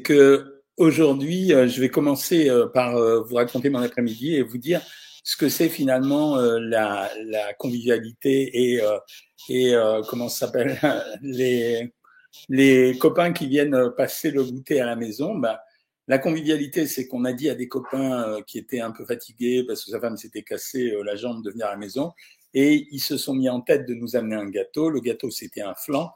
que aujourd'hui, euh, je vais commencer euh, par euh, vous raconter mon après-midi et vous dire ce que c'est finalement la, la, convivialité et, et comment ça s'appelle les, les copains qui viennent passer le goûter à la maison. Ben, la convivialité, c'est qu'on a dit à des copains qui étaient un peu fatigués parce que sa femme s'était cassée la jambe de venir à la maison et ils se sont mis en tête de nous amener un gâteau. Le gâteau, c'était un flan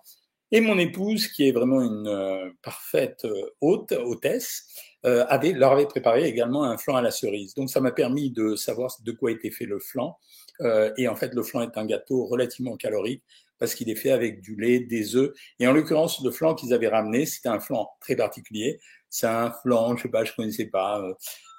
et mon épouse, qui est vraiment une euh, parfaite euh, hôte, hôtesse, euh, avait, leur avait préparé également un flan à la cerise. Donc ça m'a permis de savoir de quoi était fait le flan. et en fait, le flan est un gâteau relativement calorique parce qu'il est fait avec du lait, des œufs. Et en l'occurrence, le flan qu'ils avaient ramené, c'était un flan très particulier. C'est un flan, je sais pas, je connaissais pas,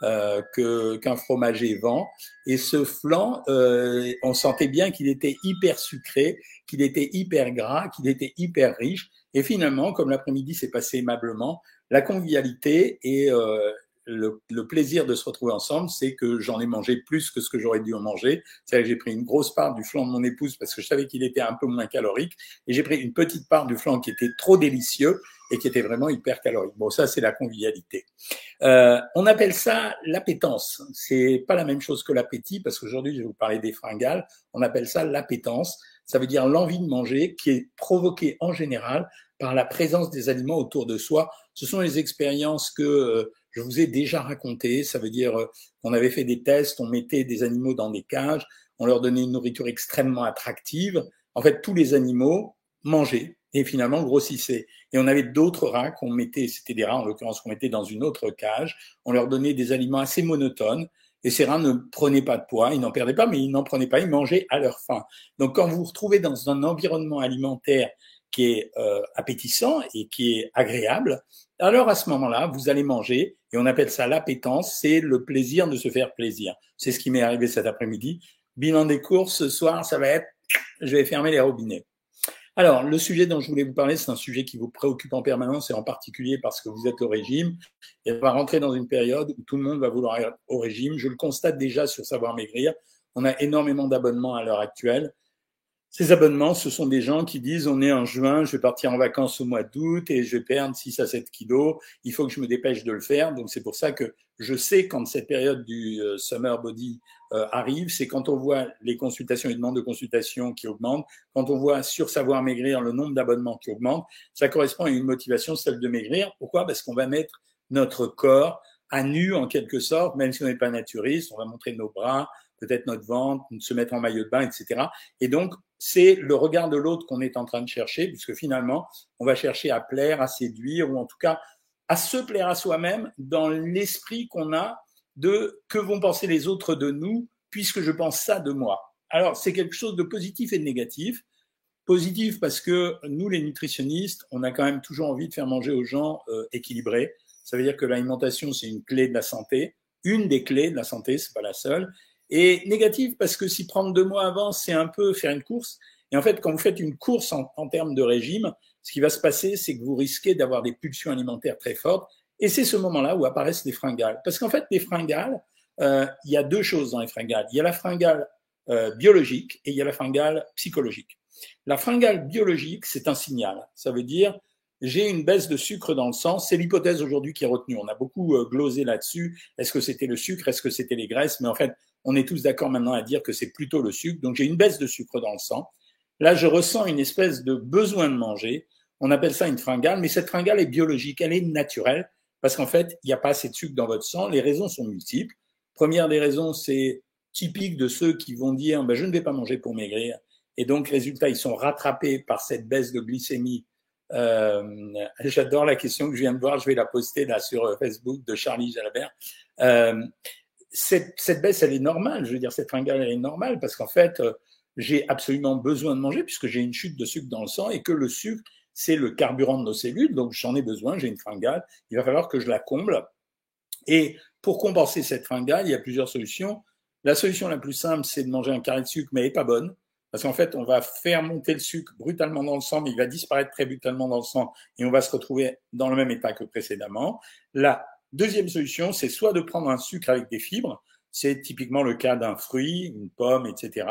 euh, que qu'un fromager vend. Et ce flan, euh, on sentait bien qu'il était hyper sucré, qu'il était hyper gras, qu'il était hyper riche. Et finalement, comme l'après-midi s'est passé aimablement, la convivialité et euh, le, le, plaisir de se retrouver ensemble, c'est que j'en ai mangé plus que ce que j'aurais dû en manger. C'est-à-dire que j'ai pris une grosse part du flan de mon épouse parce que je savais qu'il était un peu moins calorique, et j'ai pris une petite part du flan qui était trop délicieux et qui était vraiment hyper calorique. Bon, ça c'est la convivialité. Euh, on appelle ça l'appétence. C'est pas la même chose que l'appétit parce qu'aujourd'hui je vais vous parler des fringales. On appelle ça l'appétence. Ça veut dire l'envie de manger qui est provoquée en général par la présence des aliments autour de soi. Ce sont les expériences que euh, je vous ai déjà racontées. Ça veut dire euh, qu'on avait fait des tests, on mettait des animaux dans des cages, on leur donnait une nourriture extrêmement attractive. En fait, tous les animaux mangeaient et finalement grossissaient. Et on avait d'autres rats qu'on mettait, c'était des rats en l'occurrence qu'on mettait dans une autre cage. On leur donnait des aliments assez monotones. Et ces rats ne prenaient pas de poids, ils n'en perdaient pas, mais ils n'en prenaient pas, ils mangeaient à leur faim. Donc quand vous vous retrouvez dans un environnement alimentaire qui est euh, appétissant et qui est agréable, alors à ce moment-là, vous allez manger, et on appelle ça l'appétence, c'est le plaisir de se faire plaisir. C'est ce qui m'est arrivé cet après-midi. Bilan des courses, ce soir, ça va être, je vais fermer les robinets. Alors, le sujet dont je voulais vous parler, c'est un sujet qui vous préoccupe en permanence et en particulier parce que vous êtes au régime. Et on va rentrer dans une période où tout le monde va vouloir être au régime. Je le constate déjà sur Savoir Maigrir. On a énormément d'abonnements à l'heure actuelle. Ces abonnements, ce sont des gens qui disent on est en juin, je vais partir en vacances au mois d'août et je vais perdre 6 à 7 kilos, il faut que je me dépêche de le faire. Donc c'est pour ça que je sais quand cette période du euh, summer body euh, arrive, c'est quand on voit les consultations et demandes de consultation qui augmentent, quand on voit sur savoir maigrir le nombre d'abonnements qui augmente, ça correspond à une motivation, celle de maigrir. Pourquoi? Parce qu'on va mettre notre corps à nu en quelque sorte, même si on n'est pas naturiste, on va montrer nos bras, peut-être notre ventre, se mettre en maillot de bain, etc. Et donc, c'est le regard de l'autre qu'on est en train de chercher, puisque finalement, on va chercher à plaire, à séduire, ou en tout cas à se plaire à soi-même dans l'esprit qu'on a de que vont penser les autres de nous, puisque je pense ça de moi. Alors, c'est quelque chose de positif et de négatif. Positif parce que nous, les nutritionnistes, on a quand même toujours envie de faire manger aux gens euh, équilibrés. Ça veut dire que l'alimentation, c'est une clé de la santé, une des clés de la santé, c'est pas la seule. Et négative parce que si prendre deux mois avant, c'est un peu faire une course. Et en fait, quand vous faites une course en, en termes de régime, ce qui va se passer, c'est que vous risquez d'avoir des pulsions alimentaires très fortes. Et c'est ce moment-là où apparaissent les fringales. Parce qu'en fait, les fringales, euh, il y a deux choses dans les fringales. Il y a la fringale euh, biologique et il y a la fringale psychologique. La fringale biologique, c'est un signal. Ça veut dire j'ai une baisse de sucre dans le sang. C'est l'hypothèse aujourd'hui qui est retenue. On a beaucoup euh, glosé là-dessus. Est-ce que c'était le sucre? Est-ce que c'était les graisses? Mais en fait, on est tous d'accord maintenant à dire que c'est plutôt le sucre. Donc j'ai une baisse de sucre dans le sang. Là, je ressens une espèce de besoin de manger. On appelle ça une fringale, mais cette fringale est biologique, elle est naturelle, parce qu'en fait, il n'y a pas assez de sucre dans votre sang. Les raisons sont multiples. Première des raisons, c'est typique de ceux qui vont dire ben, je ne vais pas manger pour maigrir. Et donc, résultat, ils sont rattrapés par cette baisse de glycémie. Euh, J'adore la question que je viens de voir, je vais la poster là sur Facebook de Charlie Jalabert. Euh, cette, cette, baisse, elle est normale. Je veux dire, cette fringale, elle est normale parce qu'en fait, euh, j'ai absolument besoin de manger puisque j'ai une chute de sucre dans le sang et que le sucre, c'est le carburant de nos cellules. Donc, j'en ai besoin, j'ai une fringale. Il va falloir que je la comble. Et pour compenser cette fringale, il y a plusieurs solutions. La solution la plus simple, c'est de manger un carré de sucre, mais elle n'est pas bonne. Parce qu'en fait, on va faire monter le sucre brutalement dans le sang, mais il va disparaître très brutalement dans le sang et on va se retrouver dans le même état que précédemment. La Deuxième solution, c'est soit de prendre un sucre avec des fibres, c'est typiquement le cas d'un fruit, une pomme, etc.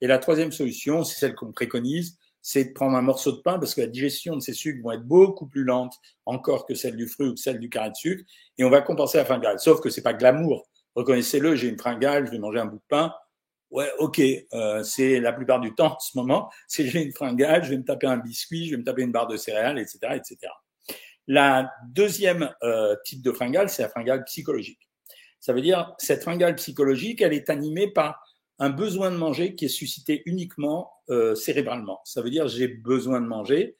Et la troisième solution, c'est celle qu'on préconise, c'est de prendre un morceau de pain parce que la digestion de ces sucres vont être beaucoup plus lente encore que celle du fruit ou que celle du carré de sucre. Et on va compenser la fringale. Sauf que c'est pas glamour. Reconnaissez-le, j'ai une fringale, je vais manger un bout de pain. Ouais, ok, euh, c'est la plupart du temps en ce moment, c'est j'ai une fringale, je vais me taper un biscuit, je vais me taper une barre de céréales, etc., etc. La deuxième euh, type de fringale, c'est la fringale psychologique. Ça veut dire cette fringale psychologique, elle est animée par un besoin de manger qui est suscité uniquement euh, cérébralement. Ça veut dire j'ai besoin de manger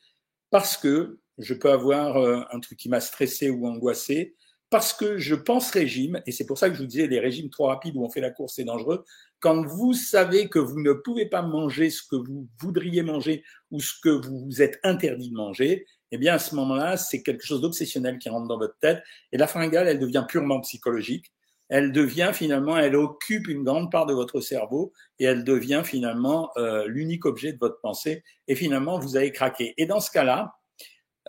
parce que je peux avoir euh, un truc qui m'a stressé ou angoissé, parce que je pense régime, et c'est pour ça que je vous disais les régimes trop rapides où on fait la course, c'est dangereux. Quand vous savez que vous ne pouvez pas manger ce que vous voudriez manger ou ce que vous vous êtes interdit de manger, eh bien à ce moment-là, c'est quelque chose d'obsessionnel qui rentre dans votre tête. Et la fringale, elle devient purement psychologique elle devient finalement, elle occupe une grande part de votre cerveau et elle devient finalement euh, l'unique objet de votre pensée. Et finalement, vous avez craqué. Et dans ce cas-là,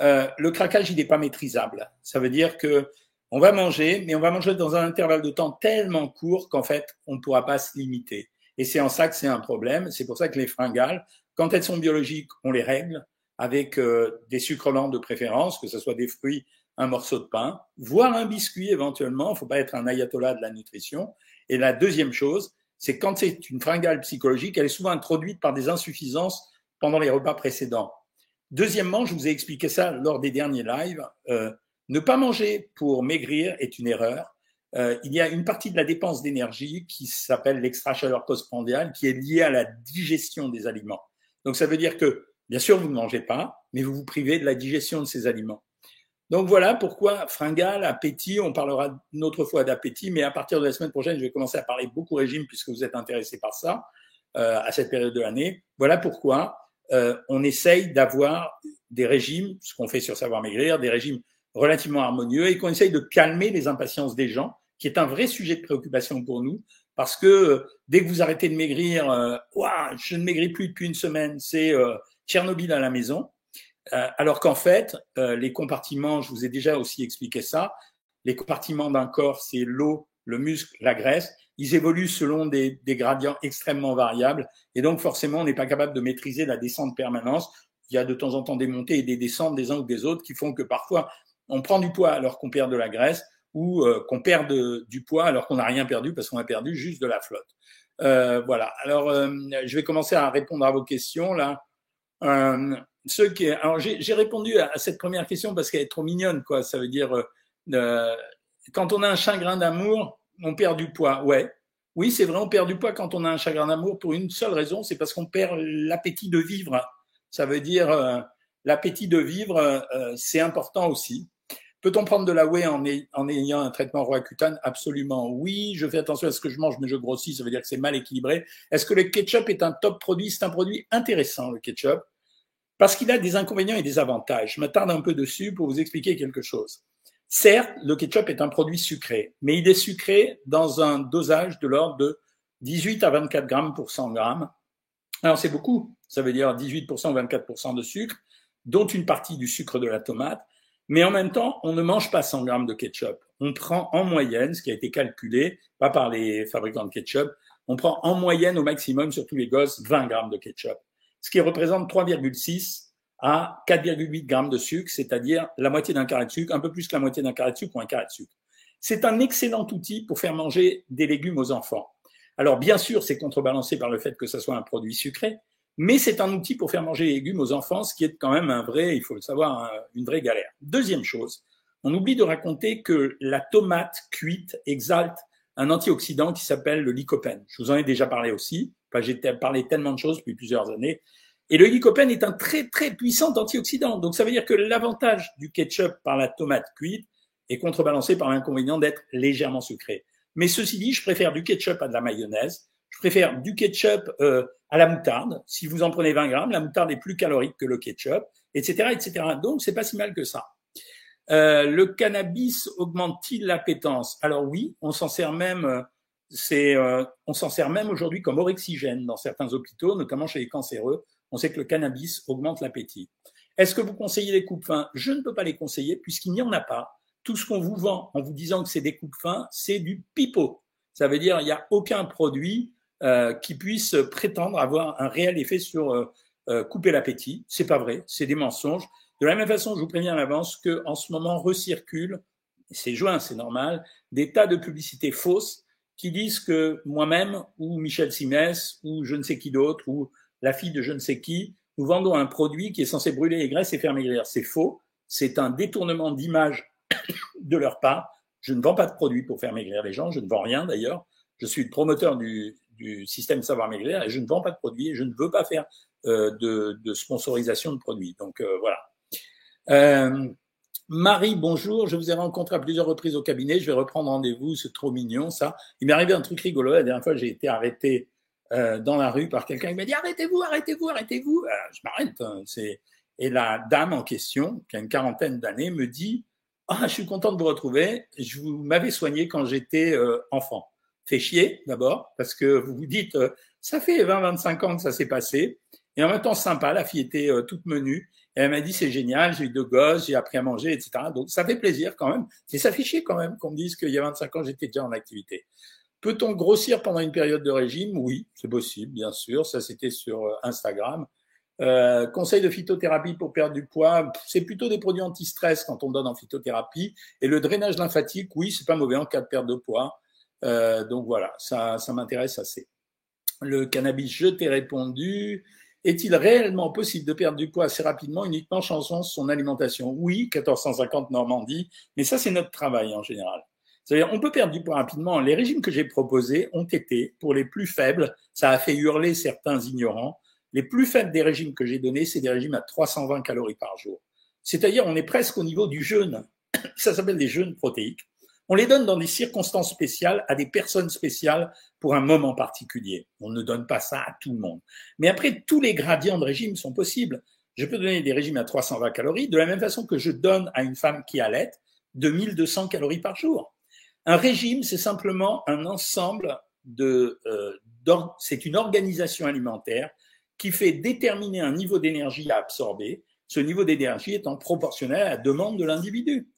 euh, le craquage, il n'est pas maîtrisable. Ça veut dire que on va manger, mais on va manger dans un intervalle de temps tellement court qu'en fait, on ne pourra pas se limiter. Et c'est en ça que c'est un problème. C'est pour ça que les fringales, quand elles sont biologiques, on les règle avec euh, des sucres lents de préférence, que ce soit des fruits un morceau de pain, voire un biscuit éventuellement. Il ne faut pas être un ayatollah de la nutrition. Et la deuxième chose, c'est quand c'est une fringale psychologique, elle est souvent introduite par des insuffisances pendant les repas précédents. Deuxièmement, je vous ai expliqué ça lors des derniers lives, euh, ne pas manger pour maigrir est une erreur. Euh, il y a une partie de la dépense d'énergie qui s'appelle l'extra-chaleur postprandiale, qui est liée à la digestion des aliments. Donc ça veut dire que, bien sûr, vous ne mangez pas, mais vous vous privez de la digestion de ces aliments. Donc voilà pourquoi fringale, appétit, on parlera une autre fois d'appétit, mais à partir de la semaine prochaine, je vais commencer à parler beaucoup régime puisque vous êtes intéressé par ça euh, à cette période de l'année. Voilà pourquoi euh, on essaye d'avoir des régimes, ce qu'on fait sur Savoir Maigrir, des régimes relativement harmonieux et qu'on essaye de calmer les impatiences des gens, qui est un vrai sujet de préoccupation pour nous, parce que euh, dès que vous arrêtez de maigrir, euh, je ne maigris plus depuis une semaine, c'est euh, Tchernobyl à la maison. Euh, alors qu'en fait, euh, les compartiments, je vous ai déjà aussi expliqué ça, les compartiments d'un corps, c'est l'eau, le muscle, la graisse. Ils évoluent selon des, gradients extrêmement variables. Et donc, forcément, on n'est pas capable de maîtriser la descente permanence. Il y a de temps en temps des montées et des descentes des uns ou des autres qui font que parfois, on prend du poids alors qu'on perd de la graisse ou euh, qu'on perd du poids alors qu'on n'a rien perdu parce qu'on a perdu juste de la flotte. voilà. Alors, je vais commencer à répondre à vos questions là qui, alors j'ai répondu à, cette première question parce qu'elle est trop mignonne, quoi. Ça veut dire, euh, quand on a un chagrin d'amour, on perd du poids. Ouais, oui, c'est vrai, on perd du poids quand on a un chagrin d'amour pour une seule raison, c'est parce qu'on perd l'appétit de vivre. Ça veut dire euh, l'appétit de vivre, euh, c'est important aussi. Peut-on prendre de la whey en, en ayant un traitement roaccutane? Absolument oui. Je fais attention à ce que je mange, mais je grossis, ça veut dire que c'est mal équilibré. Est-ce que le ketchup est un top produit? C'est un produit intéressant, le ketchup parce qu'il a des inconvénients et des avantages. Je m'attarde un peu dessus pour vous expliquer quelque chose. Certes, le ketchup est un produit sucré, mais il est sucré dans un dosage de l'ordre de 18 à 24 grammes pour 100 grammes. Alors c'est beaucoup, ça veut dire 18% ou 24% de sucre, dont une partie du sucre de la tomate, mais en même temps, on ne mange pas 100 grammes de ketchup. On prend en moyenne, ce qui a été calculé, pas par les fabricants de ketchup, on prend en moyenne au maximum sur tous les gosses 20 grammes de ketchup ce qui représente 3,6 à 4,8 grammes de sucre, c'est-à-dire la moitié d'un carré de sucre, un peu plus que la moitié d'un carré de sucre ou un carré de sucre. C'est un excellent outil pour faire manger des légumes aux enfants. Alors bien sûr, c'est contrebalancé par le fait que ce soit un produit sucré, mais c'est un outil pour faire manger les légumes aux enfants, ce qui est quand même un vrai, il faut le savoir, une vraie galère. Deuxième chose, on oublie de raconter que la tomate cuite exalte un antioxydant qui s'appelle le lycopène. Je vous en ai déjà parlé aussi. Enfin, j'ai parlé tellement de choses depuis plusieurs années. Et le lycopène est un très très puissant antioxydant. Donc ça veut dire que l'avantage du ketchup par la tomate cuite est contrebalancé par l'inconvénient d'être légèrement sucré. Mais ceci dit, je préfère du ketchup à de la mayonnaise. Je préfère du ketchup euh, à la moutarde. Si vous en prenez 20 grammes, la moutarde est plus calorique que le ketchup, etc., etc. Donc c'est pas si mal que ça. Euh, le cannabis augmente-t-il l'appétence? Alors oui, on s'en sert même. Euh, c'est, euh, on s'en sert même aujourd'hui comme orexigène dans certains hôpitaux, notamment chez les cancéreux. On sait que le cannabis augmente l'appétit. Est-ce que vous conseillez les coupes fins? Je ne peux pas les conseiller puisqu'il n'y en a pas. Tout ce qu'on vous vend en vous disant que c'est des coupes fins, c'est du pipeau. Ça veut dire il n'y a aucun produit euh, qui puisse prétendre avoir un réel effet sur euh, couper l'appétit. C'est pas vrai, c'est des mensonges. De la même façon, je vous préviens à l'avance que en ce moment recirculent, c'est juin, c'est normal, des tas de publicités fausses qui disent que moi-même ou Michel Simès ou je ne sais qui d'autre ou la fille de je ne sais qui, nous vendons un produit qui est censé brûler les graisses et faire maigrir. C'est faux. C'est un détournement d'image de leur part. Je ne vends pas de produits pour faire maigrir les gens. Je ne vends rien d'ailleurs. Je suis le promoteur du, du système savoir maigrir et je ne vends pas de produits et je ne veux pas faire euh, de, sponsorisation de produits. Donc euh, voilà. Euh, Marie, bonjour. Je vous ai rencontré à plusieurs reprises au cabinet. Je vais reprendre rendez-vous. C'est trop mignon, ça. Il m'est arrivé un truc rigolo. La dernière fois, j'ai été arrêté dans la rue par quelqu'un qui m'a dit arrêtez-vous, arrêtez-vous, arrêtez-vous. Je m'arrête. Hein. Et la dame en question, qui a une quarantaine d'années, me dit ah je suis content de vous retrouver. Je vous m'avais soigné quand j'étais enfant. Fait chier d'abord parce que vous vous dites euh, ça fait 20-25 ans que ça s'est passé et en même temps sympa. La fille était toute menue. Et elle m'a dit c'est génial, j'ai eu deux gosses, j'ai appris à manger, etc. Donc ça fait plaisir quand même. Et ça fait chier quand même qu'on me dise qu'il y a 25 ans j'étais déjà en activité. Peut-on grossir pendant une période de régime? Oui, c'est possible, bien sûr. Ça, c'était sur euh, Instagram. Euh, conseil de phytothérapie pour perdre du poids, c'est plutôt des produits anti-stress quand on donne en phytothérapie. Et le drainage lymphatique, oui, c'est pas mauvais en cas de perte de poids. Euh, donc voilà, ça, ça m'intéresse assez. Le cannabis, je t'ai répondu. Est-il réellement possible de perdre du poids assez rapidement uniquement en changeant son alimentation? Oui, 1450 Normandie, mais ça c'est notre travail en général. C'est-à-dire, on peut perdre du poids rapidement. Les régimes que j'ai proposés ont été, pour les plus faibles, ça a fait hurler certains ignorants. Les plus faibles des régimes que j'ai donnés, c'est des régimes à 320 calories par jour. C'est-à-dire, on est presque au niveau du jeûne. Ça s'appelle des jeûnes protéiques. On les donne dans des circonstances spéciales à des personnes spéciales pour un moment particulier. On ne donne pas ça à tout le monde. Mais après, tous les gradients de régime sont possibles. Je peux donner des régimes à 320 calories de la même façon que je donne à une femme qui allait 2200 calories par jour. Un régime, c'est simplement un ensemble de, euh, c'est une organisation alimentaire qui fait déterminer un niveau d'énergie à absorber. Ce niveau d'énergie étant proportionnel à la demande de l'individu.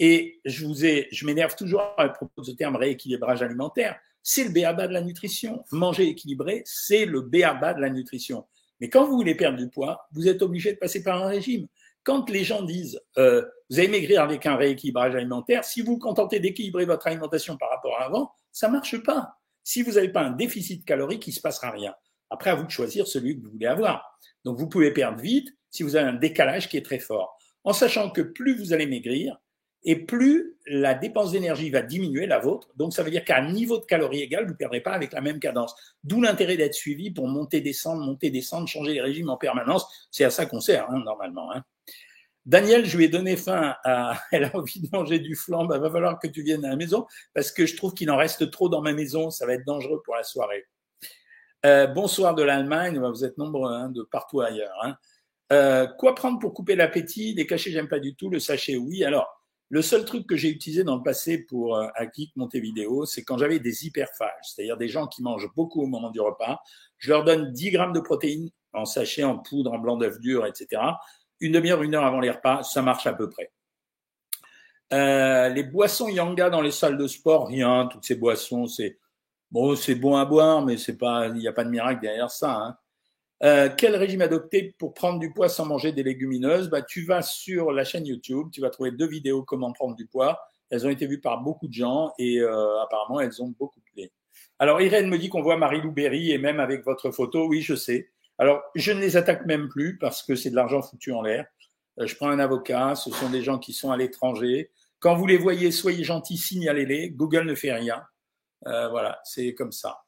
Et je vous ai, je m'énerve toujours à propos de ce terme rééquilibrage alimentaire. C'est le béaba de la nutrition. Manger équilibré, c'est le béaba de la nutrition. Mais quand vous voulez perdre du poids, vous êtes obligé de passer par un régime. Quand les gens disent euh, vous allez maigrir avec un rééquilibrage alimentaire. Si vous vous contentez d'équilibrer votre alimentation par rapport à avant, ça marche pas. Si vous n'avez pas un déficit calorique, il se passera rien. Après, à vous de choisir celui que vous voulez avoir. Donc, vous pouvez perdre vite si vous avez un décalage qui est très fort. En sachant que plus vous allez maigrir, et plus la dépense d'énergie va diminuer, la vôtre. Donc, ça veut dire qu'à un niveau de calories égal, vous ne perdrez pas avec la même cadence. D'où l'intérêt d'être suivi pour monter, descendre, monter, descendre, changer les régimes en permanence. C'est à ça qu'on sert, hein, normalement. Hein. Daniel, je lui ai donné faim à, elle a envie de manger du flan, bah, va falloir que tu viennes à la maison parce que je trouve qu'il en reste trop dans ma maison, ça va être dangereux pour la soirée. Euh, bonsoir de l'Allemagne, bah, vous êtes nombreux hein, de partout ailleurs. Hein. Euh, quoi prendre pour couper l'appétit? Les cachets, j'aime pas du tout. Le sachet, oui. Alors, le seul truc que j'ai utilisé dans le passé pour euh, monter vidéo, c'est quand j'avais des hyperphages, c'est-à-dire des gens qui mangent beaucoup au moment du repas. Je leur donne 10 grammes de protéines en sachet, en poudre, en blanc d'œuf dur, etc une demi-heure, une heure avant les repas, ça marche à peu près. Euh, les boissons yanga dans les salles de sport, rien. Toutes ces boissons, c'est bon, c'est bon à boire, mais c'est pas, il n'y a pas de miracle derrière ça. Hein. Euh, quel régime adopter pour prendre du poids sans manger des légumineuses? Bah, Tu vas sur la chaîne YouTube, tu vas trouver deux vidéos comment prendre du poids. Elles ont été vues par beaucoup de gens et euh, apparemment elles ont beaucoup plu. Alors Irène me dit qu'on voit Marie-Lou Berry et même avec votre photo, oui je sais. Alors, je ne les attaque même plus parce que c'est de l'argent foutu en l'air. Euh, je prends un avocat, ce sont des gens qui sont à l'étranger. Quand vous les voyez, soyez gentils, signalez-les. Google ne fait rien. Euh, voilà, c'est comme ça.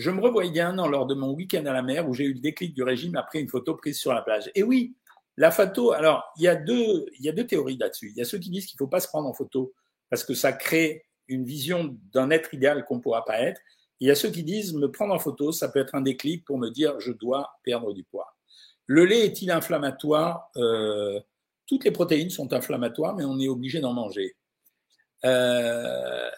Je me revoyais bien lors de mon week-end à la mer où j'ai eu le déclic du régime après une photo prise sur la plage. Et oui, la photo, alors il y a deux, il y a deux théories là-dessus. Il y a ceux qui disent qu'il ne faut pas se prendre en photo parce que ça crée une vision d'un être idéal qu'on ne pourra pas être. Il y a ceux qui disent me prendre en photo, ça peut être un déclic pour me dire je dois perdre du poids. Le lait est-il inflammatoire? Euh, Toutes les protéines sont inflammatoires, mais on est obligé d'en manger. Euh,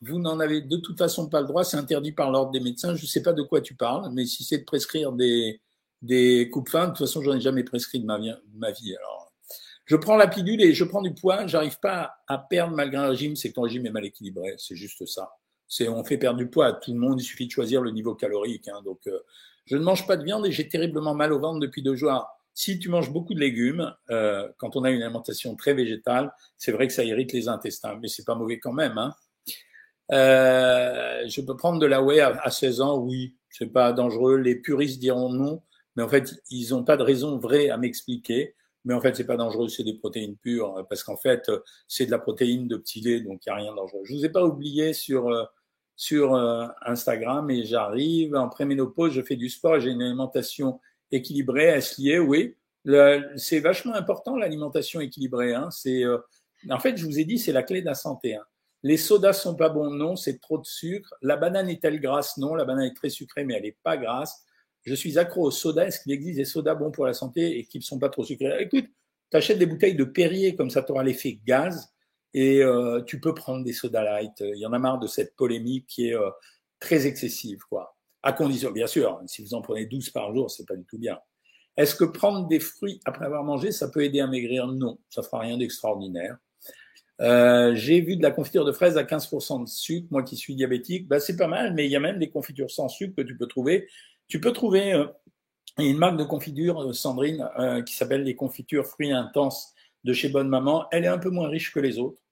vous n'en avez de toute façon pas le droit, c'est interdit par l'ordre des médecins. Je ne sais pas de quoi tu parles, mais si c'est de prescrire des, des coupes fins, de toute façon, j'en ai jamais prescrit de ma vie. ma vie. Alors, je prends la pilule et je prends du poids, j'arrive pas à perdre malgré un régime, c'est que ton régime est mal équilibré, c'est juste ça c'est on fait perdre du poids à tout le monde, il suffit de choisir le niveau calorique. Hein, donc, euh, Je ne mange pas de viande et j'ai terriblement mal au ventre depuis deux jours. Si tu manges beaucoup de légumes, euh, quand on a une alimentation très végétale, c'est vrai que ça irrite les intestins, mais c'est pas mauvais quand même. Hein. Euh, je peux prendre de la whey à, 16 ans, oui, c'est pas dangereux. Les puristes diront non, mais en fait, ils n'ont pas de raison vraie à m'expliquer. Mais en fait, c'est pas dangereux, c'est des protéines pures, parce qu'en fait, c'est de la protéine de petit lait, donc il n'y a rien de dangereux. Je vous ai pas oublié sur euh, sur euh, Instagram et j'arrive en préménopause, je fais du sport, j'ai une alimentation équilibrée, est-ce lié Oui, c'est vachement important l'alimentation équilibrée. Hein. C'est en fait, je vous ai dit, c'est la clé de la santé. Hein. Les sodas sont pas bons, non, c'est trop de sucre. La banane est-elle grasse? Non, la banane est très sucrée, mais elle n'est pas grasse. Je suis accro aux sodas. Est-ce qu'il existe des sodas bons pour la santé et qui ne sont pas trop sucrés? Écoute, tu achètes des bouteilles de Perrier, comme ça tu auras l'effet gaz et euh, tu peux prendre des soda light. Il y en a marre de cette polémique qui est euh, très excessive, quoi. À condition, bien sûr, si vous en prenez 12 par jour, c'est pas du tout bien. Est-ce que prendre des fruits après avoir mangé, ça peut aider à maigrir? Non, ça fera rien d'extraordinaire. Euh, j'ai vu de la confiture de fraises à 15% de sucre, moi qui suis diabétique, bah, c'est pas mal, mais il y a même des confitures sans sucre que tu peux trouver. Tu peux trouver euh, une marque de confiture, Sandrine, qui s'appelle les confitures fruits intenses de chez Bonne Maman. Elle est un peu moins riche que les autres.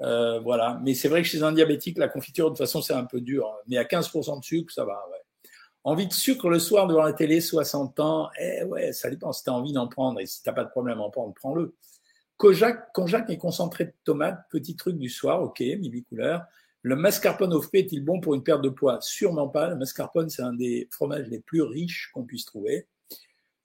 Euh, voilà. Mais c'est vrai que chez un diabétique, la confiture, de toute façon, c'est un peu dur. Mais à 15% de sucre, ça va. Ouais. Envie de sucre le soir devant la télé, 60 ans, eh ouais, ça dépend. Si tu as envie d'en prendre et si tu pas de problème à en prendre, prends-le. Konjac, konjac est concentré de tomate, petit truc du soir, ok, midi couleur. Le mascarpone au fruits est-il bon pour une perte de poids? Sûrement pas. Le mascarpone, c'est un des fromages les plus riches qu'on puisse trouver.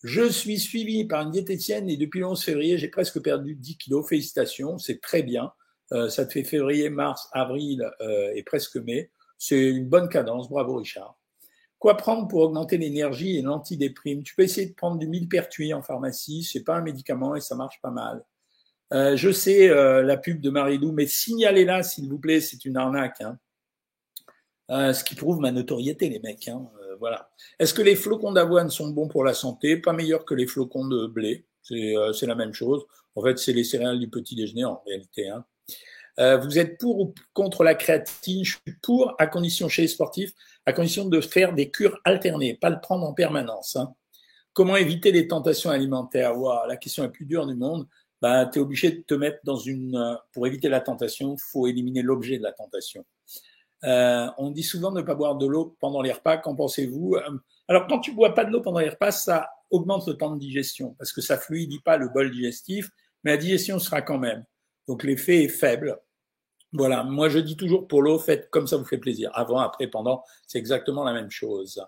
Je suis suivi par une diététicienne et depuis le 11 février, j'ai presque perdu 10 kilos. Félicitations, c'est très bien. Euh, ça te fait février, mars, avril euh, et presque mai. C'est une bonne cadence. Bravo, Richard. Quoi prendre pour augmenter l'énergie et l'antidéprime? Tu peux essayer de prendre du millepertuis en pharmacie. C'est pas un médicament et ça marche pas mal. Euh, je sais la pub de Marilou, mais signalez-la s'il vous plaît. C'est une arnaque. Hein. ce qui prouve ma notoriété, les mecs. Hein voilà. Est-ce que les flocons d'avoine sont bons pour la santé? Pas meilleurs que les flocons de blé. Euh, c'est la même chose. En fait, c'est les céréales du petit déjeuner en réalité. Hein. Euh, vous êtes pour ou contre la créatine? Je suis pour, à condition chez les sportifs, à condition de faire des cures alternées, pas le prendre en permanence. Comment éviter les tentations alimentaires? La question la plus dure du monde. Bah, tu es obligé de te mettre dans une... Euh, pour éviter la tentation, faut éliminer l'objet de la tentation. Euh, on dit souvent de ne pas boire de l'eau pendant les repas. Qu'en pensez-vous euh, Alors, quand tu bois pas de l'eau pendant les repas, ça augmente le temps de digestion parce que ça fluidifie pas le bol digestif, mais la digestion sera quand même. Donc, l'effet est faible. Voilà. Moi, je dis toujours pour l'eau, faites comme ça vous fait plaisir. Avant, après, pendant, c'est exactement la même chose.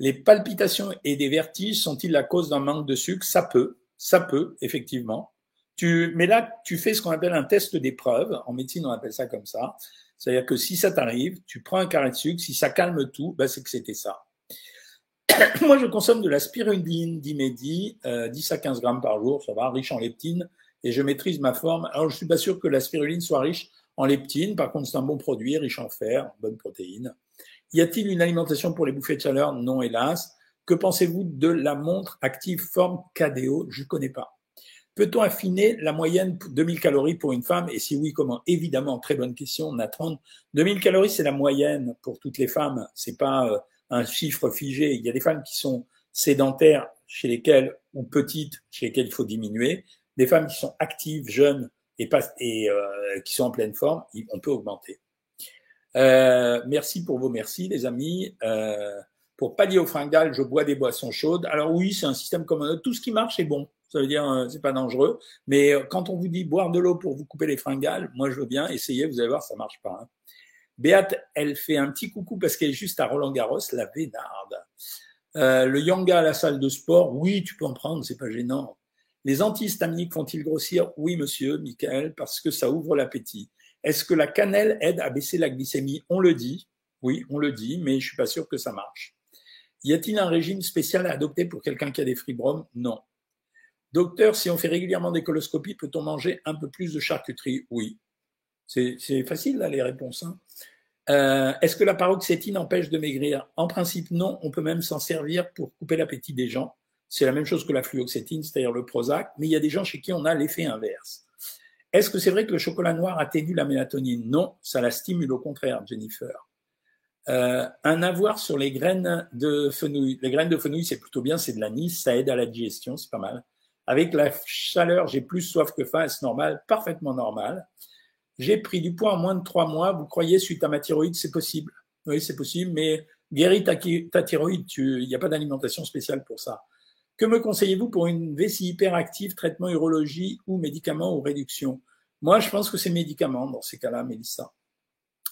Les palpitations et des vertiges sont-ils la cause d'un manque de sucre? Ça peut, ça peut, effectivement. Tu, mais là, tu fais ce qu'on appelle un test d'épreuve. En médecine, on appelle ça comme ça. C'est-à-dire que si ça t'arrive, tu prends un carré de sucre, si ça calme tout, ben c'est que c'était ça. Moi, je consomme de la spiruline d'Imédi, euh, 10 à 15 grammes par jour, ça va, riche en leptine, et je maîtrise ma forme. Alors, je suis pas sûr que la spiruline soit riche en leptine, par contre, c'est un bon produit, riche en fer, bonne protéine. Y a-t-il une alimentation pour les bouffées de chaleur? Non, hélas. Que pensez-vous de la montre active forme KDO Je ne connais pas. Peut-on affiner la moyenne 2000 calories pour une femme? Et si oui, comment? Évidemment, très bonne question, on a 30. 2000 calories, c'est la moyenne pour toutes les femmes. C'est pas euh, un chiffre figé. Il y a des femmes qui sont sédentaires, chez lesquelles, ou petites, chez lesquelles il faut diminuer. Des femmes qui sont actives, jeunes et, pas, et euh, qui sont en pleine forme, on peut augmenter. Euh, merci pour vos merci, les amis. Euh, pour pallier au fringal, je bois des boissons chaudes. Alors oui, c'est un système comme un autre. Tout ce qui marche est bon ça veut dire euh, c'est pas dangereux. Mais euh, quand on vous dit boire de l'eau pour vous couper les fringales, moi je veux bien essayer, vous allez voir, ça marche pas. Hein. Béate, elle fait un petit coucou parce qu'elle est juste à Roland Garros, la Vénarde. Euh, le yanga à la salle de sport, oui, tu peux en prendre, c'est pas gênant. Les antihistaminiques font-ils grossir? Oui, monsieur, Michael, parce que ça ouvre l'appétit. Est-ce que la cannelle aide à baisser la glycémie? On le dit, oui, on le dit, mais je suis pas sûr que ça marche. Y a-t-il un régime spécial à adopter pour quelqu'un qui a des fibromes Non. Docteur, si on fait régulièrement des coloscopies, peut-on manger un peu plus de charcuterie? Oui. C'est facile, là, les réponses. Hein. Euh, Est-ce que la paroxétine empêche de maigrir? En principe, non. On peut même s'en servir pour couper l'appétit des gens. C'est la même chose que la fluoxétine, c'est-à-dire le Prozac, mais il y a des gens chez qui on a l'effet inverse. Est-ce que c'est vrai que le chocolat noir atténue la mélatonine? Non, ça la stimule au contraire, Jennifer. Euh, un avoir sur les graines de fenouil. Les graines de fenouil, c'est plutôt bien, c'est de l'anis, ça aide à la digestion, c'est pas mal. Avec la chaleur, j'ai plus soif que faim, c'est normal, parfaitement normal. J'ai pris du poids en moins de trois mois. Vous croyez, suite à ma thyroïde, c'est possible? Oui, c'est possible, mais guéris ta, thyroïde, il n'y a pas d'alimentation spéciale pour ça. Que me conseillez-vous pour une vessie hyperactive, traitement urologie ou médicaments ou réduction Moi, je pense que c'est médicaments dans ces cas-là, Mélissa.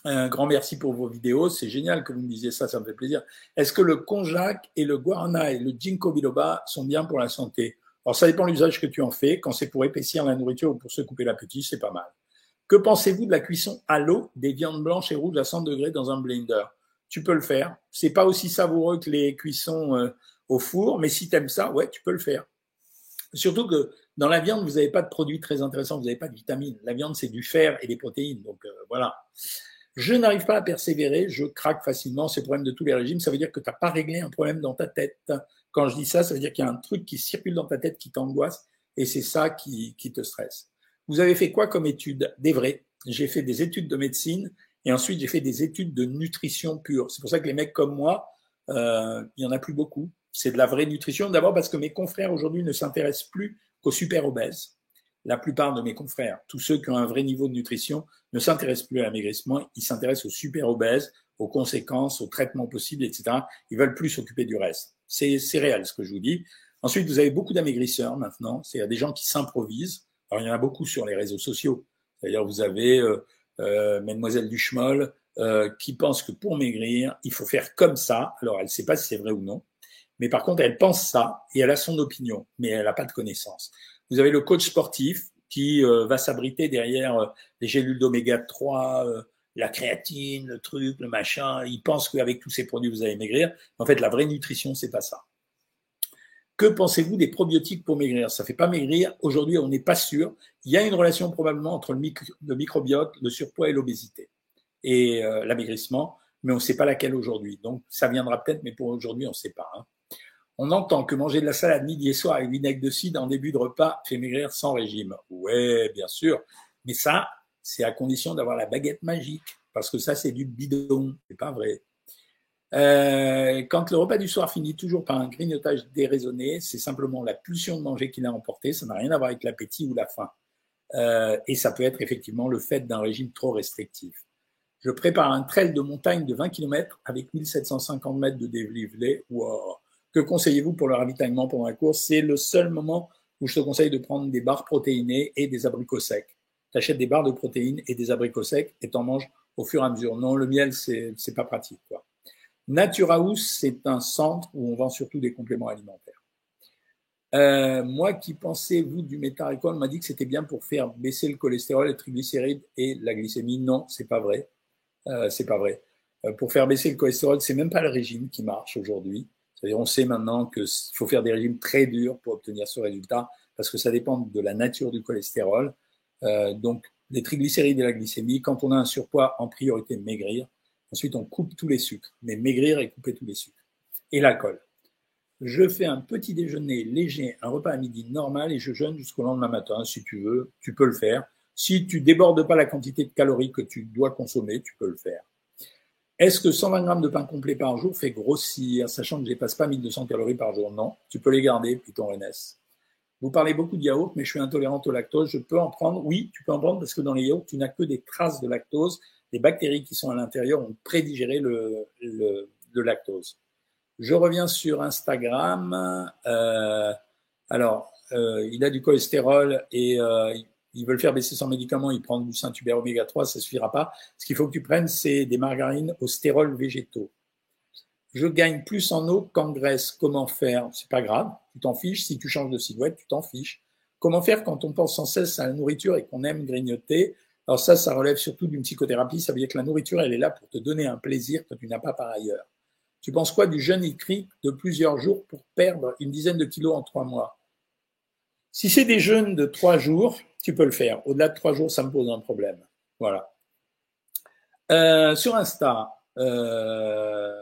Un grand merci pour vos vidéos. C'est génial que vous me disiez ça, ça me fait plaisir. Est-ce que le konjac et le guarana et le ginkgo biloba sont bien pour la santé? Alors, ça dépend de l'usage que tu en fais. Quand c'est pour épaissir la nourriture ou pour se couper l'appétit, c'est pas mal. Que pensez-vous de la cuisson à l'eau des viandes blanches et rouges à 100 degrés dans un blender? Tu peux le faire. C'est pas aussi savoureux que les cuissons euh, au four, mais si tu aimes ça, ouais, tu peux le faire. Surtout que dans la viande, vous n'avez pas de produits très intéressants, vous n'avez pas de vitamines. La viande, c'est du fer et des protéines. Donc euh, voilà. Je n'arrive pas à persévérer, je craque facilement, c'est le problème de tous les régimes, ça veut dire que tu n'as pas réglé un problème dans ta tête. Quand je dis ça, ça veut dire qu'il y a un truc qui circule dans ta tête qui t'angoisse et c'est ça qui, qui, te stresse. Vous avez fait quoi comme études Des vrais. J'ai fait des études de médecine et ensuite j'ai fait des études de nutrition pure. C'est pour ça que les mecs comme moi, euh, il y en a plus beaucoup. C'est de la vraie nutrition. D'abord parce que mes confrères aujourd'hui ne s'intéressent plus qu'aux super obèses la plupart de mes confrères, tous ceux qui ont un vrai niveau de nutrition, ne s'intéressent plus à l'amaigrissement, ils s'intéressent aux super obèses, aux conséquences, aux traitements possibles, etc. Ils veulent plus s'occuper du reste. C'est réel ce que je vous dis. Ensuite, vous avez beaucoup d'amaigrisseurs maintenant, c'est-à-dire des gens qui s'improvisent. Alors, il y en a beaucoup sur les réseaux sociaux. D'ailleurs, vous avez euh, euh, Mademoiselle Duchemol euh, qui pense que pour maigrir, il faut faire comme ça. Alors, elle ne sait pas si c'est vrai ou non. Mais par contre, elle pense ça et elle a son opinion, mais elle n'a pas de connaissances. Vous avez le coach sportif qui euh, va s'abriter derrière euh, les gélules d'oméga 3, euh, la créatine, le truc, le machin. Il pense qu'avec tous ces produits, vous allez maigrir. En fait, la vraie nutrition, c'est pas ça. Que pensez-vous des probiotiques pour maigrir? Ça fait pas maigrir. Aujourd'hui, on n'est pas sûr. Il y a une relation probablement entre le, microbiote, le surpoids et l'obésité et l'amaigrissement, mais on ne sait pas laquelle aujourd'hui. Donc, ça viendra peut-être, mais pour aujourd'hui, on ne sait pas. Hein. On entend que manger de la salade midi et soir avec vinaigre de cidre en début de repas fait maigrir sans régime. Ouais, bien sûr. Mais ça, c'est à condition d'avoir la baguette magique. Parce que ça, c'est du bidon. C'est pas vrai. Euh, quand le repas du soir finit toujours par un grignotage déraisonné, c'est simplement la pulsion de manger qui l'a emporté. Ça n'a rien à voir avec l'appétit ou la faim. Euh, et ça peut être effectivement le fait d'un régime trop restrictif. Je prépare un trail de montagne de 20 km avec 1750 mètres de dénivelé. Que conseillez-vous pour le ravitaillement pendant la course? C'est le seul moment où je te conseille de prendre des barres protéinées et des abricots secs. Tu achètes des barres de protéines et des abricots secs et t'en manges au fur et à mesure. Non, le miel, c'est, c'est pas pratique. Quoi. Natura House, c'est un centre où on vend surtout des compléments alimentaires. Euh, moi qui pensais, vous, du métaricol, m'a dit que c'était bien pour faire baisser le cholestérol, les triglycérides et la glycémie. Non, c'est pas vrai. Euh, c'est pas vrai. Euh, pour faire baisser le cholestérol, c'est même pas le régime qui marche aujourd'hui. C'est-à-dire, on sait maintenant qu'il faut faire des régimes très durs pour obtenir ce résultat, parce que ça dépend de la nature du cholestérol. Euh, donc, les triglycérides et la glycémie, quand on a un surpoids, en priorité maigrir. Ensuite, on coupe tous les sucres, mais maigrir et couper tous les sucres. Et l'alcool. Je fais un petit déjeuner léger, un repas à midi normal et je jeûne jusqu'au lendemain matin. Si tu veux, tu peux le faire. Si tu débordes pas la quantité de calories que tu dois consommer, tu peux le faire. Est-ce que 120 grammes de pain complet par jour fait grossir, sachant que je ne dépasse pas 1200 calories par jour? Non, tu peux les garder, Python Rennes. Vous parlez beaucoup de yaourt, mais je suis intolérante au lactose. Je peux en prendre Oui, tu peux en prendre parce que dans les yaourts, tu n'as que des traces de lactose. Les bactéries qui sont à l'intérieur ont prédigéré le, le, lactose. Je reviens sur Instagram. Euh, alors, euh, il a du cholestérol et euh, ils veulent faire baisser son médicament, ils prennent du Saint-Hubert oméga 3, ça suffira pas. Ce qu'il faut que tu prennes, c'est des margarines aux stérols végétaux. Je gagne plus en eau qu'en graisse. Comment faire? C'est pas grave, tu t'en fiches. Si tu changes de silhouette, tu t'en fiches. Comment faire quand on pense sans cesse à la nourriture et qu'on aime grignoter? Alors ça, ça relève surtout d'une psychothérapie. Ça veut dire que la nourriture, elle est là pour te donner un plaisir que tu n'as pas par ailleurs. Tu penses quoi du jeûne écrit de plusieurs jours pour perdre une dizaine de kilos en trois mois? Si c'est des jeûnes de trois jours, tu peux le faire. Au-delà de trois jours, ça me pose un problème. Voilà. Euh, sur Insta, euh,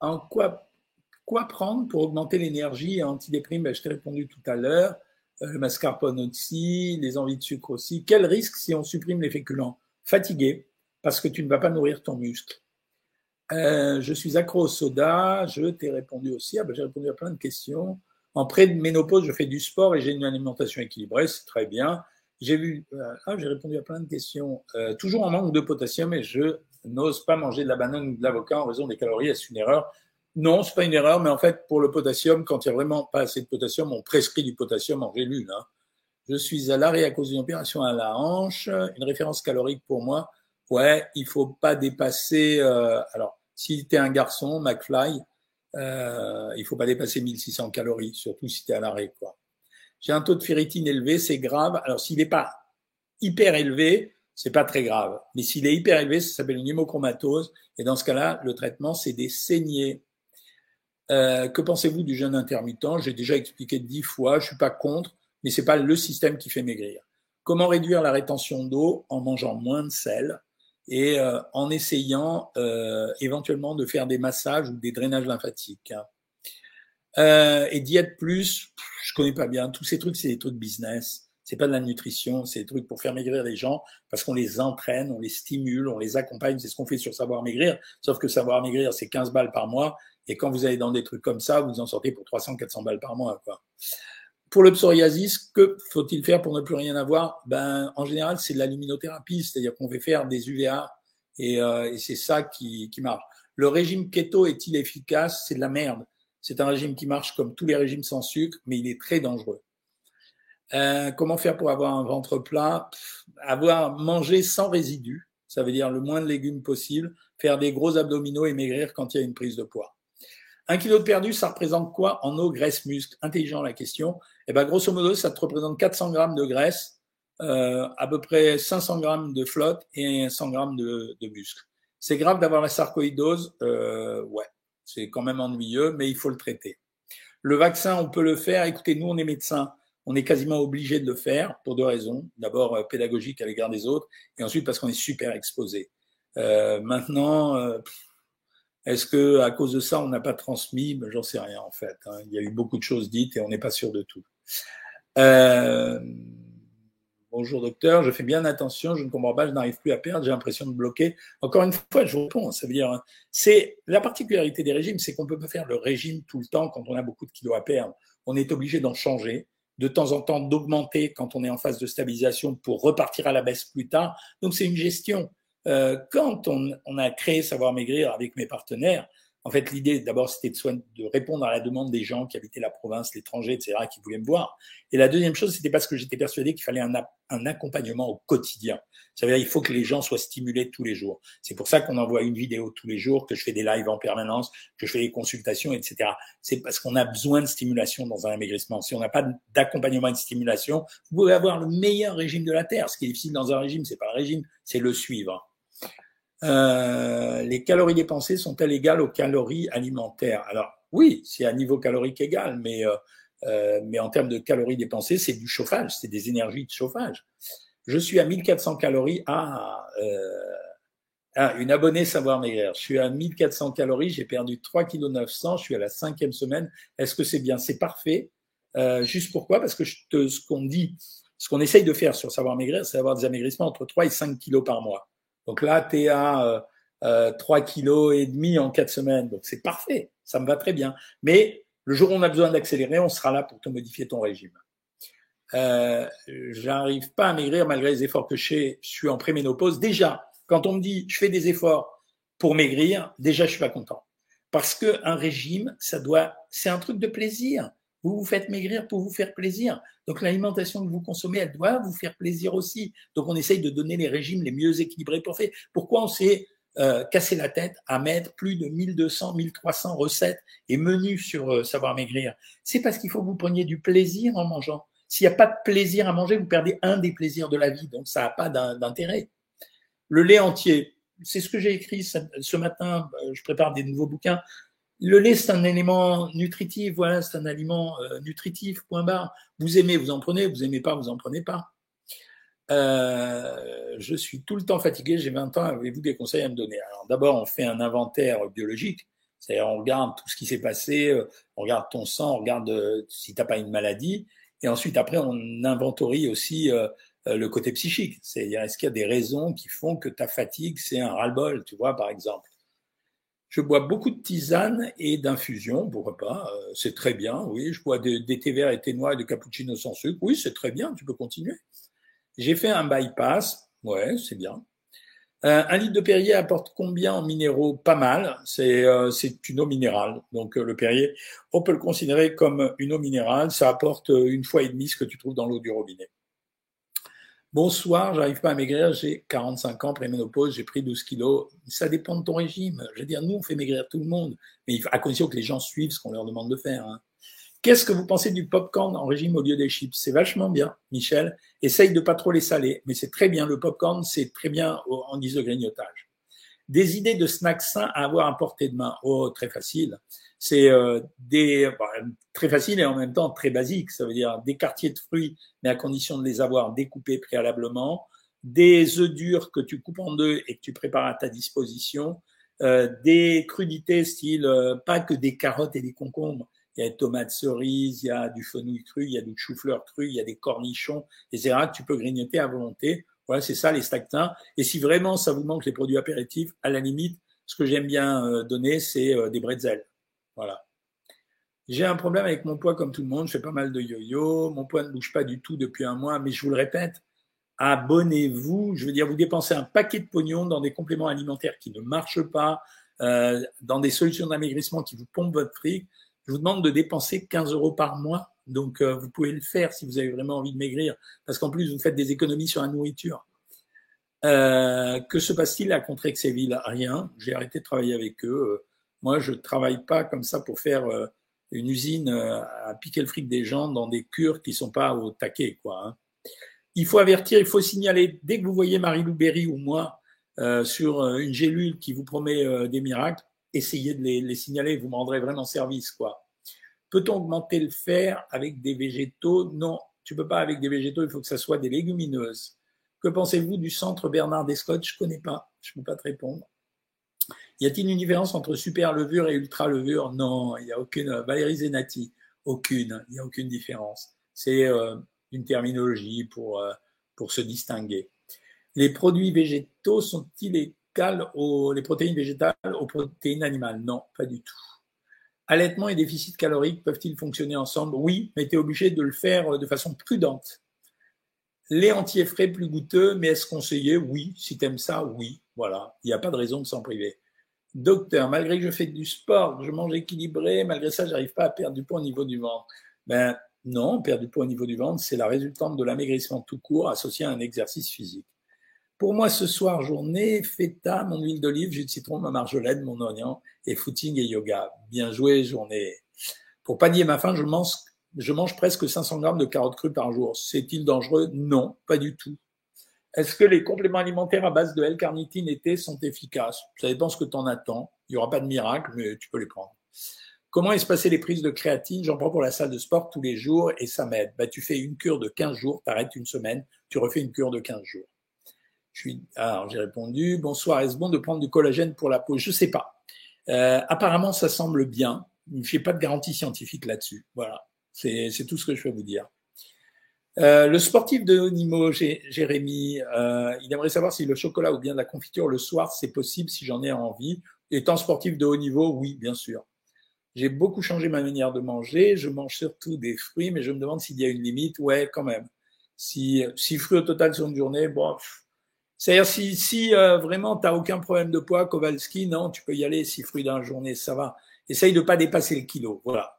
en quoi, quoi prendre pour augmenter l'énergie antidéprime? Ben, Je t'ai répondu tout à l'heure. Euh, le mascarpone aussi, les envies de sucre aussi. Quel risque si on supprime les féculents? Fatigué, parce que tu ne vas pas nourrir ton muscle. Euh, je suis accro au soda. Je t'ai répondu aussi. Ah ben, j'ai répondu à plein de questions. En pré-ménopause, je fais du sport et j'ai une alimentation équilibrée. C'est très bien. J'ai vu. Euh, ah, j'ai répondu à plein de questions. Toujours en manque de potassium et je n'ose pas manger de la banane ou de l'avocat en raison des calories. Est-ce une erreur? Non, c'est pas une erreur, mais en fait, pour le potassium, quand il n'y a vraiment pas assez de potassium, on prescrit du potassium en gélule. Hein. Je suis à l'arrêt à cause d'une opération à la hanche. Une référence calorique pour moi. Ouais, il faut pas dépasser. Euh, alors, si tu es un garçon, McFly, euh, il faut pas dépasser 1600 calories, surtout si tu es à l'arrêt. quoi. J'ai un taux de ferritine élevé, c'est grave. Alors, s'il n'est pas hyper élevé, c'est pas très grave. Mais s'il est hyper élevé, ça s'appelle une hémochromatose. Et dans ce cas-là, le traitement, c'est des saignées. Euh, que pensez-vous du jeûne intermittent? J'ai déjà expliqué dix fois, je suis pas contre, mais c'est pas le système qui fait maigrir. Comment réduire la rétention d'eau? En mangeant moins de sel et euh, en essayant euh, éventuellement de faire des massages ou des drainages lymphatiques. Hein. Euh, et diète plus, je connais pas bien. Tous ces trucs, c'est des trucs business. C'est pas de la nutrition, c'est des trucs pour faire maigrir les gens parce qu'on les entraîne, on les stimule, on les accompagne. C'est ce qu'on fait sur Savoir Maigrir. Sauf que Savoir Maigrir, c'est 15 balles par mois. Et quand vous allez dans des trucs comme ça, vous en sortez pour 300, 400 balles par mois. Quoi. Pour le psoriasis, que faut-il faire pour ne plus rien avoir? Ben, en général, c'est de la luminothérapie, c'est-à-dire qu'on va faire des UVA et, euh, et c'est ça qui, qui marche. Le régime keto est-il efficace? C'est de la merde. C'est un régime qui marche comme tous les régimes sans sucre, mais il est très dangereux. Euh, comment faire pour avoir un ventre plat? Avoir mangé sans résidus, ça veut dire le moins de légumes possible, faire des gros abdominaux et maigrir quand il y a une prise de poids. Un kilo de perdu, ça représente quoi en eau, graisse, muscle? Intelligent la question. Eh ben, grosso modo, ça te représente 400 grammes de graisse, euh, à peu près 500 grammes de flotte et 100 grammes de, de muscle. C'est grave d'avoir la sarcoïdose, euh, ouais, c'est quand même ennuyeux, mais il faut le traiter. Le vaccin, on peut le faire. Écoutez, nous, on est médecins, on est quasiment obligé de le faire pour deux raisons. D'abord, euh, pédagogique à l'égard des autres, et ensuite parce qu'on est super exposé. Euh, maintenant, euh, est-ce que à cause de ça, on n'a pas transmis? Ben, J'en sais rien en fait. Hein. Il y a eu beaucoup de choses dites et on n'est pas sûr de tout. Euh... Bonjour docteur, je fais bien attention, je ne comprends pas, je n'arrive plus à perdre, j'ai l'impression de bloquer. Encore une fois, je réponds, ça veut dire, hein, c'est la particularité des régimes, c'est qu'on ne peut pas faire le régime tout le temps quand on a beaucoup de kilos à perdre. On est obligé d'en changer, de temps en temps d'augmenter quand on est en phase de stabilisation pour repartir à la baisse plus tard. Donc c'est une gestion. Euh, quand on, a créé Savoir Maigrir avec mes partenaires, en fait, l'idée, d'abord, c'était de, de, répondre à la demande des gens qui habitaient la province, l'étranger, etc., qui voulaient me voir. Et la deuxième chose, c'était parce que j'étais persuadé qu'il fallait un, un, accompagnement au quotidien. Ça veut dire il faut que les gens soient stimulés tous les jours. C'est pour ça qu'on envoie une vidéo tous les jours, que je fais des lives en permanence, que je fais des consultations, etc. C'est parce qu'on a besoin de stimulation dans un amaigrissement. Si on n'a pas d'accompagnement et de stimulation, vous pouvez avoir le meilleur régime de la Terre. Ce qui est difficile dans un régime, c'est pas le régime, c'est le suivre. Euh, les calories dépensées sont-elles égales aux calories alimentaires? Alors oui, c'est à niveau calorique égal, mais euh, euh, mais en termes de calories dépensées, c'est du chauffage, c'est des énergies de chauffage. Je suis à 1400 calories. Ah, ah une abonnée savoir maigrir. Je suis à 1400 calories, j'ai perdu 3 kg 900, je suis à la cinquième semaine. Est-ce que c'est bien? C'est parfait. juste pourquoi? Parce que je te, ce qu'on dit, ce qu'on essaye de faire sur savoir maigrir, c'est d'avoir des amaigrissements entre 3 et 5 kilos par mois. Donc là, tu es à euh, 3 euh, kilos et demi en 4 semaines. Donc c'est parfait, ça me va très bien. Mais le jour où on a besoin d'accélérer, on sera là pour te modifier ton régime. Euh, J'arrive pas à maigrir malgré les efforts que je fais. Je suis en préménopause. Déjà, quand on me dit je fais des efforts pour maigrir, déjà je suis pas content. Parce que un régime, ça doit, c'est un truc de plaisir. Vous vous faites maigrir pour vous faire plaisir. Donc l'alimentation que vous consommez, elle doit vous faire plaisir aussi. Donc on essaye de donner les régimes les mieux équilibrés pour faire. Pourquoi on s'est euh, cassé la tête à mettre plus de 1200, 1300 recettes et menus sur euh, Savoir Maigrir? C'est parce qu'il faut que vous preniez du plaisir en mangeant. S'il n'y a pas de plaisir à manger, vous perdez un des plaisirs de la vie. Donc ça n'a pas d'intérêt. Le lait entier, c'est ce que j'ai écrit ce matin. Euh, je prépare des nouveaux bouquins. Le lait, c'est un élément nutritif, voilà, c'est un aliment euh, nutritif, point barre. Vous aimez, vous en prenez, vous aimez pas, vous en prenez pas. Euh, je suis tout le temps fatigué, j'ai 20 ans, avez-vous des conseils à me donner? Alors d'abord, on fait un inventaire biologique, c'est-à-dire on regarde tout ce qui s'est passé, euh, on regarde ton sang, on regarde euh, si tu n'as pas une maladie, et ensuite après, on inventorie aussi le côté psychique, c'est-à-dire est-ce qu'il y a des raisons qui font que ta fatigue, c'est un ras-le-bol, tu vois, par exemple? Je bois beaucoup de tisane et d'infusion, pourquoi pas, euh, c'est très bien, oui. Je bois des, thés verts et noirs et de cappuccino sans sucre, oui, c'est très bien, tu peux continuer. J'ai fait un bypass, ouais, c'est bien. Euh, un litre de Perrier apporte combien en minéraux? Pas mal, c'est euh, une eau minérale. Donc le Perrier, on peut le considérer comme une eau minérale, ça apporte une fois et demie ce que tu trouves dans l'eau du robinet. Bonsoir, j'arrive pas à maigrir, j'ai 45 ans, préménopause, j'ai pris 12 kilos. Ça dépend de ton régime. Je veux dire, nous, on fait maigrir tout le monde, mais à condition que les gens suivent ce qu'on leur demande de faire. Hein. Qu'est-ce que vous pensez du popcorn en régime au lieu des chips? C'est vachement bien, Michel. Essaye de pas trop les saler, mais c'est très bien. Le popcorn, c'est très bien en guise grignotage. Des idées de snacks sains à avoir à portée de main. Oh, très facile c'est euh, des bah, très facile et en même temps très basique. Ça veut dire des quartiers de fruits, mais à condition de les avoir découpés préalablement, des œufs durs que tu coupes en deux et que tu prépares à ta disposition, euh, des crudités style euh, pas que des carottes et des concombres. Il y a des tomates cerises, il y a du fenouil cru, il y a du chou-fleur cru, il y a des cornichons, etc. que tu peux grignoter à volonté. Voilà, c'est ça les stactins. Et si vraiment ça vous manque les produits apéritifs, à la limite, ce que j'aime bien donner, c'est des bretzels. Voilà. J'ai un problème avec mon poids comme tout le monde, je fais pas mal de yo-yo, mon poids ne bouge pas du tout depuis un mois, mais je vous le répète, abonnez-vous, je veux dire, vous dépensez un paquet de pognon dans des compléments alimentaires qui ne marchent pas, euh, dans des solutions d'amaigrissement qui vous pompent votre fric. Je vous demande de dépenser 15 euros par mois, donc euh, vous pouvez le faire si vous avez vraiment envie de maigrir, parce qu'en plus vous faites des économies sur la nourriture. Euh, que se passe-t-il à Contrexéville? Rien. J'ai arrêté de travailler avec eux. Moi, je travaille pas comme ça pour faire euh, une usine euh, à piquer le fric des gens dans des cures qui sont pas au taquet, quoi. Hein. Il faut avertir, il faut signaler dès que vous voyez Marie-Lou Berry ou moi euh, sur une gélule qui vous promet des miracles, essayez de les, les signaler, vous me rendrez vraiment service, quoi. Peut-on augmenter le fer avec des végétaux? Non, tu peux pas avec des végétaux, il faut que ça soit des légumineuses. Que pensez-vous du centre Bernard Descott Je connais pas, je peux pas te répondre. Y a-t-il une différence entre super levure et ultra levure? Non, il n'y a aucune. Valérie Zenati, aucune. Il n'y a aucune différence. C'est euh, une terminologie pour, euh, pour se distinguer. Les produits végétaux sont-ils égaux aux protéines végétales aux protéines animales? Non, pas du tout. Allaitement et déficit calorique peuvent-ils fonctionner ensemble? Oui, mais tu es obligé de le faire euh, de façon prudente. Les entiers frais plus goûteux, mais est-ce conseillé? Oui. Si tu aimes ça, oui. Voilà. Il n'y a pas de raison de s'en priver. Docteur, malgré que je fais du sport, que je mange équilibré, malgré ça, j'arrive pas à perdre du poids au niveau du ventre. Ben non, perdre du poids au niveau du ventre, c'est la résultante de l'amaigrissement tout court associé à un exercice physique. Pour moi, ce soir, journée, feta, mon huile d'olive, jus de citron, ma marjolaine, mon oignon et footing et yoga. Bien joué, journée. Pour pallier ma faim, je mange, presque 500 grammes de carottes crues par jour. C'est-il dangereux? Non, pas du tout. Est-ce que les compléments alimentaires à base de L-carnitine et sont efficaces? Ça dépend ce que tu en attends. Il n'y aura pas de miracle, mais tu peux les prendre. Comment espacent les prises de créatine? J'en prends pour la salle de sport tous les jours et ça m'aide. Bah, tu fais une cure de 15 jours, tu arrêtes une semaine, tu refais une cure de 15 jours. Alors, j'ai répondu, bonsoir, est-ce bon de prendre du collagène pour la peau? Je sais pas. Euh, apparemment, ça semble bien. Je n'ai pas de garantie scientifique là-dessus. Voilà, c'est tout ce que je peux vous dire. Euh, le sportif de haut niveau, Jérémy, euh, il aimerait savoir si le chocolat ou bien la confiture le soir, c'est possible si j'en ai envie. Étant sportif de haut niveau, oui, bien sûr. J'ai beaucoup changé ma manière de manger. Je mange surtout des fruits, mais je me demande s'il y a une limite. Ouais, quand même. Si six fruits au total sur une journée, bon. C'est-à-dire si, si euh, vraiment t'as aucun problème de poids, Kowalski, non, tu peux y aller. Six fruits la journée, ça va. Essaye de pas dépasser le kilo. Voilà.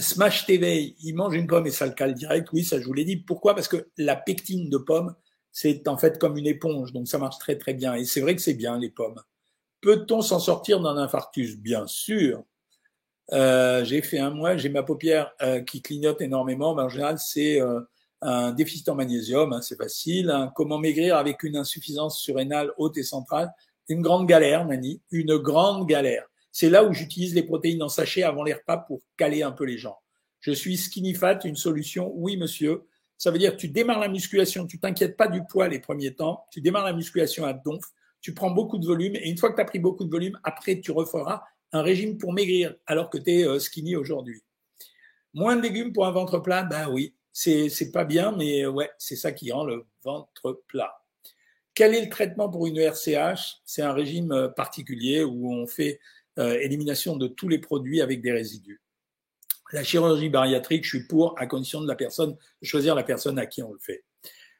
Smash TV, il mange une pomme et ça le cale direct. Oui, ça je vous l'ai dit. Pourquoi? Parce que la pectine de pomme, c'est en fait comme une éponge, donc ça marche très très bien. Et c'est vrai que c'est bien les pommes. Peut-on s'en sortir d'un infarctus? Bien sûr. Euh, j'ai fait un mois, j'ai ma paupière euh, qui clignote énormément, mais en général c'est un déficit en magnésium, hein, c'est facile. Hein. Comment maigrir avec une insuffisance surrénale haute et centrale? Une grande galère, Mani, une grande galère. C'est là où j'utilise les protéines en sachet avant les repas pour caler un peu les gens. Je suis skinny fat, une solution. Oui, monsieur. Ça veut dire que tu démarres la musculation, tu t'inquiètes pas du poids les premiers temps, tu démarres la musculation à donf, tu prends beaucoup de volume et une fois que tu pris beaucoup de volume, après tu referas un régime pour maigrir alors que tu es euh, skinny aujourd'hui. Moins de légumes pour un ventre plat, ben oui, c'est pas bien mais ouais, c'est ça qui rend le ventre plat. quel est le traitement pour une ERCH C'est un régime particulier où on fait élimination de tous les produits avec des résidus. La chirurgie bariatrique, je suis pour, à condition de la personne, choisir la personne à qui on le fait.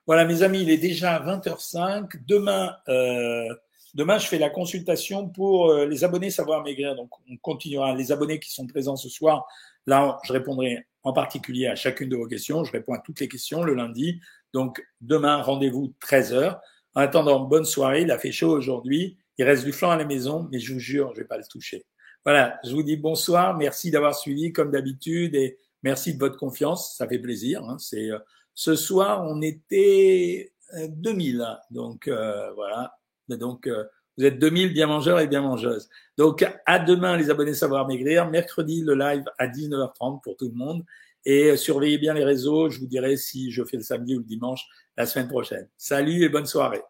Voilà, mes amis, il est déjà 20h05. Demain, euh, demain, je fais la consultation pour euh, les abonnés Savoir Maigrir. Donc, on continuera. Les abonnés qui sont présents ce soir, là, je répondrai en particulier à chacune de vos questions. Je réponds à toutes les questions le lundi. Donc, demain, rendez-vous 13h. En attendant, bonne soirée. Il a fait chaud aujourd'hui. Il reste du flan à la maison, mais je vous jure, je vais pas le toucher. Voilà, je vous dis bonsoir, merci d'avoir suivi comme d'habitude et merci de votre confiance, ça fait plaisir. Hein. C'est euh, ce soir on était 2000, euh, donc euh, voilà. Donc vous êtes 2000 bien mangeurs et bien mangeuses. Donc à demain les abonnés Savoir Maigrir. Mercredi le live à 19h30 pour tout le monde et surveillez bien les réseaux. Je vous dirai si je fais le samedi ou le dimanche la semaine prochaine. Salut et bonne soirée.